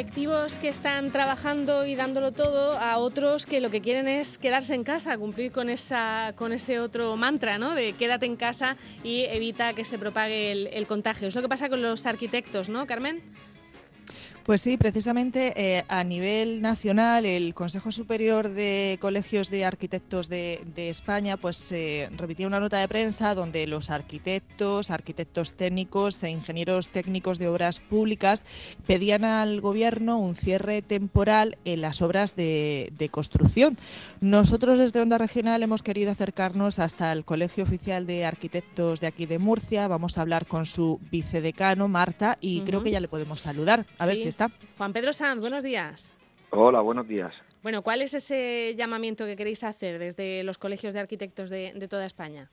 colectivos que están trabajando y dándolo todo a otros que lo que quieren es quedarse en casa, cumplir con, esa, con ese otro mantra, ¿no? De quédate en casa y evita que se propague el, el contagio. Es lo que pasa con los arquitectos, ¿no, Carmen? Pues sí, precisamente eh, a nivel nacional el Consejo Superior de Colegios de Arquitectos de, España pues eh, remitía una nota de prensa donde los arquitectos, arquitectos técnicos e ingenieros técnicos de obras públicas pedían al Gobierno un cierre temporal en las obras de, construcción. Nosotros desde Onda Regional hemos querido acercarnos hasta el Colegio Oficial de Arquitectos de aquí de Murcia. Vamos a hablar con su vicedecano, Marta, y creo que ya le podemos saludar. A ver si está. Juan Pedro Sanz, buenos días. Hola, buenos días. Bueno, ¿cuál es ese llamamiento que queréis hacer desde los colegios de arquitectos de, toda España?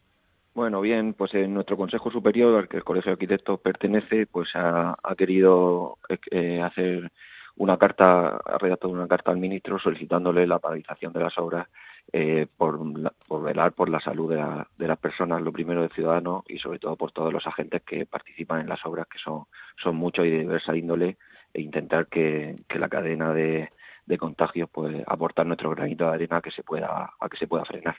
Bueno, bien, pues en nuestro Consejo Superior, al que el Colegio de Arquitectos pertenece, pues ha, querido eh, hacer una carta, ha redactado una carta al ministro solicitándole la paralización de las obras eh, por, velar por la salud de, de, las personas, lo primero del ciudadano y sobre todo por todos los agentes que participan en las obras, que son, son muchos y de diversa índole, e intentar que, la cadena de, de, contagios pues aportar nuestro granito de arena a que se pueda a que se pueda frenar.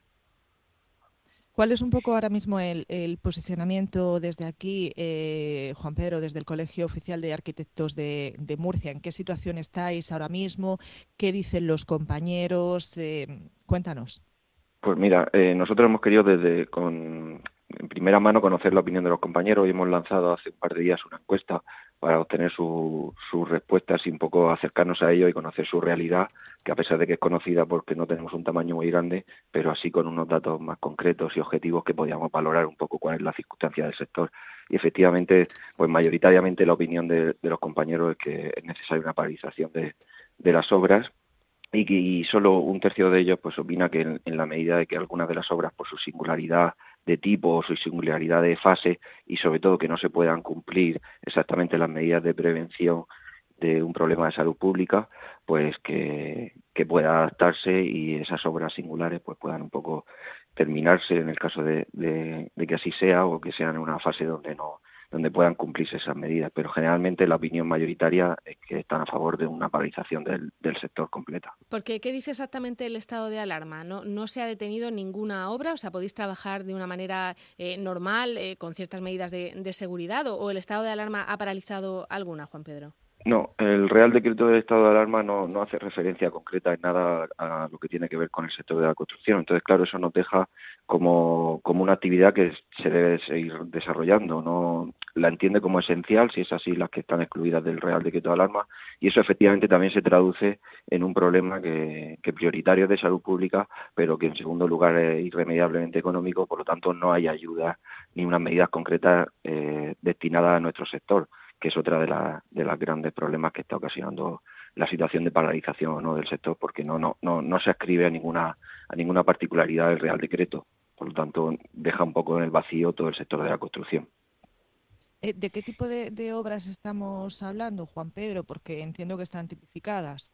¿Cuál es un poco ahora mismo el, posicionamiento desde aquí, eh, Juan Pedro, desde el Colegio Oficial de Arquitectos de, Murcia? ¿En qué situación estáis ahora mismo? ¿Qué dicen los compañeros? Eh, cuéntanos. Pues mira, eh, nosotros hemos querido desde con en primera mano conocer la opinión de los compañeros y hemos lanzado hace un par de días una encuesta para obtener sus respuestas y un poco acercarnos a ellos y conocer su realidad, que a pesar de que es conocida porque no tenemos un tamaño muy grande, pero así con unos datos más concretos y objetivos que podíamos valorar un poco cuál es la circunstancia del sector. Y efectivamente, pues mayoritariamente la opinión de, los compañeros es que es necesaria una paralización de, las obras y, solo un tercio de ellos pues opina que en, la medida de que algunas de las obras por su singularidad de tipo o su singularidad de fase y sobre todo que no se puedan cumplir exactamente las medidas de prevención de un problema de salud pública, pues que, pueda adaptarse y esas obras singulares pues puedan un poco terminarse en el caso de, de que así sea o que sean en una fase donde no donde puedan cumplirse esas medidas. Pero generalmente la opinión mayoritaria es que están a favor de una paralización del, sector completa. Porque, ¿qué dice exactamente el estado de alarma? ¿No, no se ha detenido ninguna obra? O sea, ¿podéis trabajar de una manera eh, normal, eh, con ciertas medidas de, seguridad? o el estado de alarma ha paralizado alguna, Juan Pedro? No, el Real Decreto del Estado de Alarma no, no hace referencia concreta en nada a lo que tiene que ver con el sector de la construcción. Entonces, claro, eso nos deja como, como una actividad que se debe seguir desarrollando. No la entiende como esencial, si es así, las que están excluidas del Real Decreto de Alarma. Y eso efectivamente también se traduce en un problema que, que prioritario de salud pública, pero que en segundo lugar es irremediablemente económico. Por lo tanto, no hay ayuda ni unas medidas concretas eh, destinadas a nuestro sector que es otra de, la, de los grandes problemas que está ocasionando la situación de paralización ¿no? del sector, porque no, no, no, no se ascribe a ninguna, a ninguna particularidad del Real Decreto. Por lo tanto, deja un poco en el vacío todo el sector de la construcción. Eh, ¿De qué tipo de, obras estamos hablando, Juan Pedro? Porque entiendo que están tipificadas.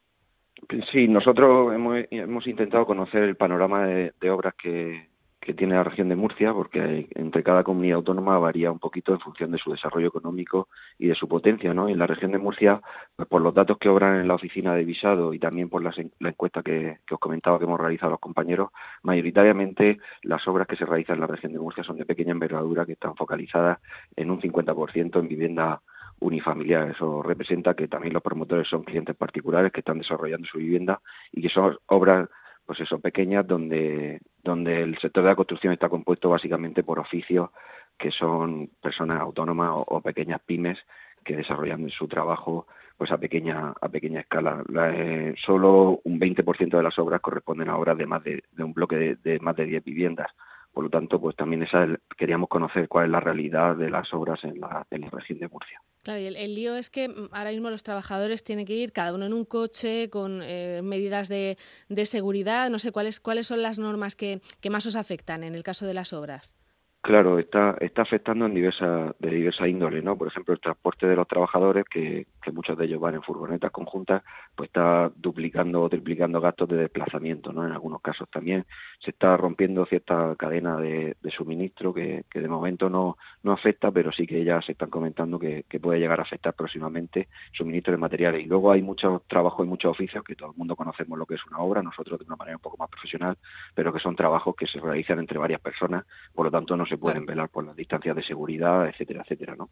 Sí, nosotros hemos, hemos intentado conocer el panorama de obras que, que tiene la región de Murcia, porque entre cada comunidad autónoma varía un poquito en función de su desarrollo económico y de su potencia, ¿no? en la región de Murcia, pues por los datos que obran en la oficina de visado y también por la encuesta que, os comentaba que hemos realizado los compañeros, mayoritariamente las obras que se realizan en la región de Murcia son de pequeña envergadura que están focalizadas en un 50% en vivienda unifamiliar. Eso representa que también los promotores son clientes particulares que están desarrollando su vivienda y que son obras pues eso, pequeñas, donde, donde el sector de la construcción está compuesto básicamente por oficios que son personas autónomas o, pequeñas pymes que desarrollan su trabajo pues a pequeña a pequeña escala. Eh, solo un 20% de las obras corresponden a obras de más de, de un bloque de, de, más de 10 viviendas. Por lo tanto, pues también esa queríamos conocer cuál es la realidad de las obras en la, en la región de Murcia. Claro, y el, lío es que ahora mismo los trabajadores tienen que ir cada uno en un coche con eh, medidas de, de, seguridad. No sé cuáles cuáles son las normas que, que más os afectan en el caso de las obras. Claro, está, está afectando en diversa, de diversa índole, ¿no? Por ejemplo, el transporte de los trabajadores, que, que muchos de ellos van en furgonetas conjuntas, pues está duplicando o triplicando gastos de desplazamiento, ¿no? En algunos casos también se está rompiendo cierta cadena de, suministro que, que, de momento no, no afecta, pero sí que ya se están comentando que, que puede llegar a afectar próximamente suministro de materiales. Y luego hay muchos trabajos y muchos oficios que todo el mundo conocemos lo que es una obra, nosotros de una manera un poco más profesional, pero que son trabajos que se realizan entre varias personas, por lo tanto no se pueden velar por las distancias de seguridad, etcétera, etcétera, ¿no?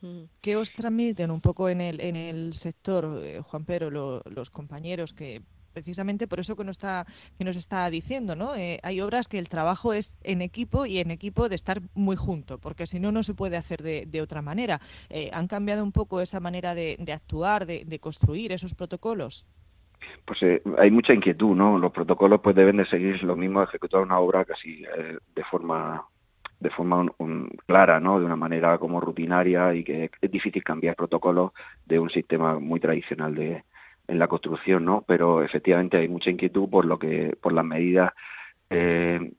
Mm. ¿Qué os transmiten un poco en el, en el sector, eh, Juan Pedro, los compañeros que precisamente por eso que nos está, que nos está diciendo, ¿no? Eh, hay obras que el trabajo es en equipo y en equipo de estar muy junto, porque si no, no se puede hacer de, de otra manera. Eh, ¿Han cambiado un poco esa manera de, de actuar, de, de, construir esos protocolos? Pues eh, hay mucha inquietud, ¿no? Los protocolos pues deben de seguir lo mismo, ejecutar una obra casi eh, de forma de forma clara, ¿no? De una manera como rutinaria y que es difícil cambiar protocolos de un sistema muy tradicional de, en la construcción, ¿no? Pero efectivamente hay mucha inquietud por lo que, por las medidas eh,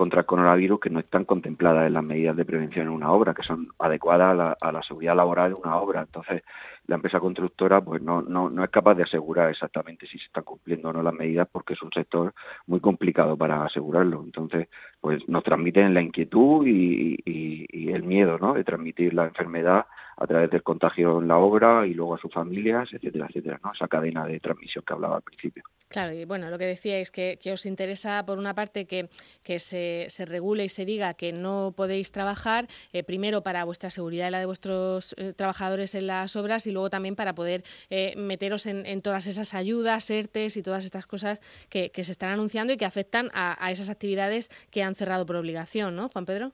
contra el coronavirus que no están contempladas en las medidas de prevención en una obra, que son adecuadas a la, a la seguridad laboral de una obra. Entonces, la empresa constructora pues no, no, no es capaz de asegurar exactamente si se están cumpliendo o no las medidas porque es un sector muy complicado para asegurarlo. Entonces, pues nos transmiten la inquietud y, y, y el miedo ¿no? de transmitir la enfermedad a través del contagio en la obra y luego a sus familias, etcétera, etcétera, ¿no? Esa cadena de transmisión que hablaba al principio. Claro, y bueno, lo que decíais, que, que os interesa, por una parte, que, que se, se, regule y se diga que no podéis trabajar, eh, primero para vuestra seguridad y la de vuestros eh, trabajadores en las obras, y luego también para poder eh, meteros en, en, todas esas ayudas, ERTES y todas estas cosas que, que se están anunciando y que afectan a, a esas actividades que han cerrado por obligación, ¿no, Juan Pedro?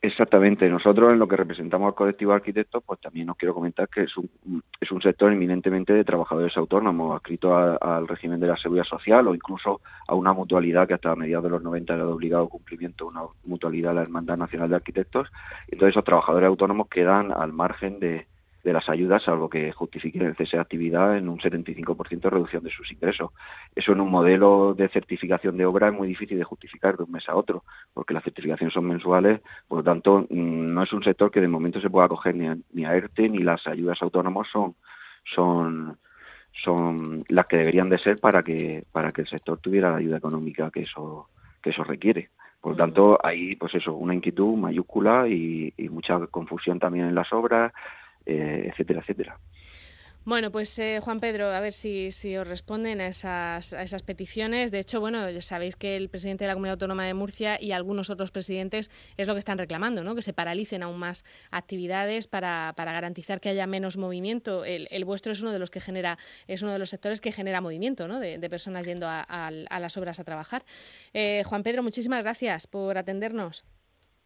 Exactamente. Nosotros, en lo que representamos al colectivo de arquitectos, pues también os quiero comentar que es un, es un sector eminentemente de trabajadores autónomos, adscrito al régimen de la seguridad social o incluso a una mutualidad que hasta mediados de los 90 era de obligado cumplimiento, una mutualidad, la Hermandad Nacional de Arquitectos. Entonces, esos trabajadores autónomos quedan al margen de, de las ayudas, salvo que justifiquen el cese de actividad en un 75% de reducción de sus ingresos. Eso en un modelo de certificación de obra es muy difícil de justificar de un mes a otro, porque las certificaciones son mensuales, por lo tanto, mm, no es un sector que de momento se pueda acoger ni a, ni a ERTE, ni las ayudas autónomas son, son, son las que deberían de ser para que, para que el sector tuviera la ayuda económica que eso, que eso requiere. Por lo tanto, hay, pues eso, una inquietud mayúscula y, y mucha confusión también en las obras, eh, etcétera, etcétera. Bueno, pues eh, Juan Pedro, a ver si, si os responden a esas, a esas peticiones. De hecho, bueno, ya sabéis que el presidente de la Comunidad Autónoma de Murcia y algunos otros presidentes es lo que están reclamando, ¿no? Que se paralicen aún más actividades para, para garantizar que haya menos movimiento. El, vuestro es uno de los que genera, es uno de los sectores que genera movimiento, ¿no? De, personas yendo a, las obras a trabajar. Eh, Juan Pedro, muchísimas gracias por atendernos.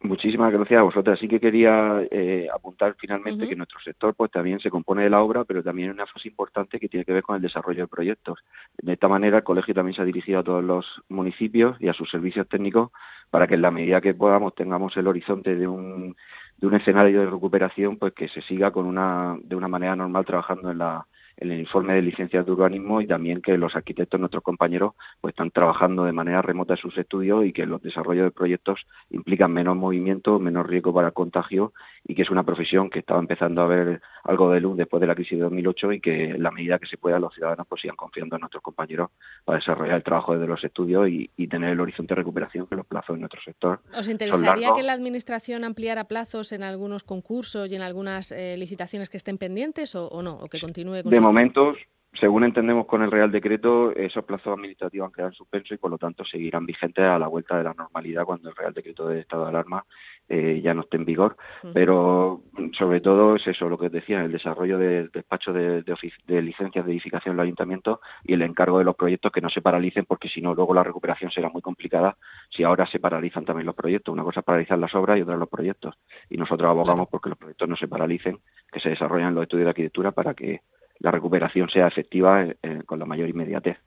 Muchísimas gracias a vosotras. Sí que quería eh, apuntar finalmente uh -huh. que nuestro sector pues también se compone de la obra, pero también una fase importante que tiene que ver con el desarrollo de proyectos. De esta manera, el colegio también se ha dirigido a todos los municipios y a sus servicios técnicos para que en la medida que podamos tengamos el horizonte de un, de un escenario de recuperación, pues que se siga con una, de una manera normal trabajando en la, en el informe de licencias de urbanismo y también que los arquitectos, nuestros compañeros, pues están trabajando de manera remota en sus estudios y que los desarrollos de proyectos implican menos movimiento, menos riesgo para contagio y que es una profesión que estaba empezando a ver algo de luz después de la crisis de 2008 y que en la medida que se pueda los ciudadanos pues sigan confiando en nuestros compañeros para desarrollar el trabajo desde los estudios y, y tener el horizonte de recuperación que los plazos en nuestro sector. ¿Os interesaría que la Administración ampliara plazos en algunos concursos y en algunas eh, licitaciones que estén pendientes o, o no? ¿O que continúe con de momentos, según entendemos con el Real Decreto, esos plazos administrativos han quedado en suspenso y por lo tanto seguirán vigentes a la vuelta de la normalidad cuando el Real Decreto de estado de alarma eh, ya no esté en vigor. Uh -huh. Pero sobre todo es eso, lo que decía, el desarrollo del despacho de, de, de, licencias de edificación en el ayuntamiento y el encargo de los proyectos que no se paralicen porque si no luego la recuperación será muy complicada si ahora se paralizan también los proyectos. Una cosa es paralizar las obras y otra los proyectos. Y nosotros abogamos porque los proyectos no se paralicen, que se desarrollen los estudios de arquitectura para que la recuperación sea efectiva eh, con la mayor inmediatez.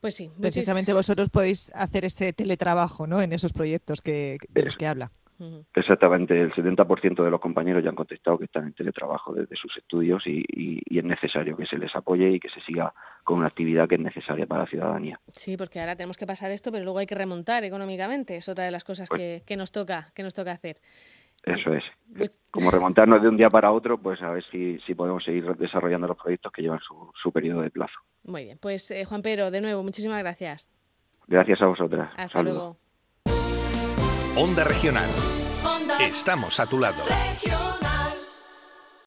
Pues sí. Precisamente vosotros podéis hacer este teletrabajo ¿no? en esos proyectos que, de los que habla. Exactamente, el 70% de los compañeros ya han contestado que están en teletrabajo desde sus estudios y, es necesario que se les apoye y que se siga con una actividad que es necesaria para la ciudadanía. Sí, porque ahora tenemos que pasar esto, pero luego hay que remontar económicamente, es otra de las cosas pues que, nos toca, que nos toca hacer. Eso es. Pues Como remontarnos de un día para otro, pues a ver si, si podemos seguir desarrollando los proyectos que llevan su, su periodo de plazo. Muy bien, pues eh, Juan Pedro, de nuevo, muchísimas gracias. Gracias a vosotras. Hasta luego. Onda Regional. Estamos a tu lado.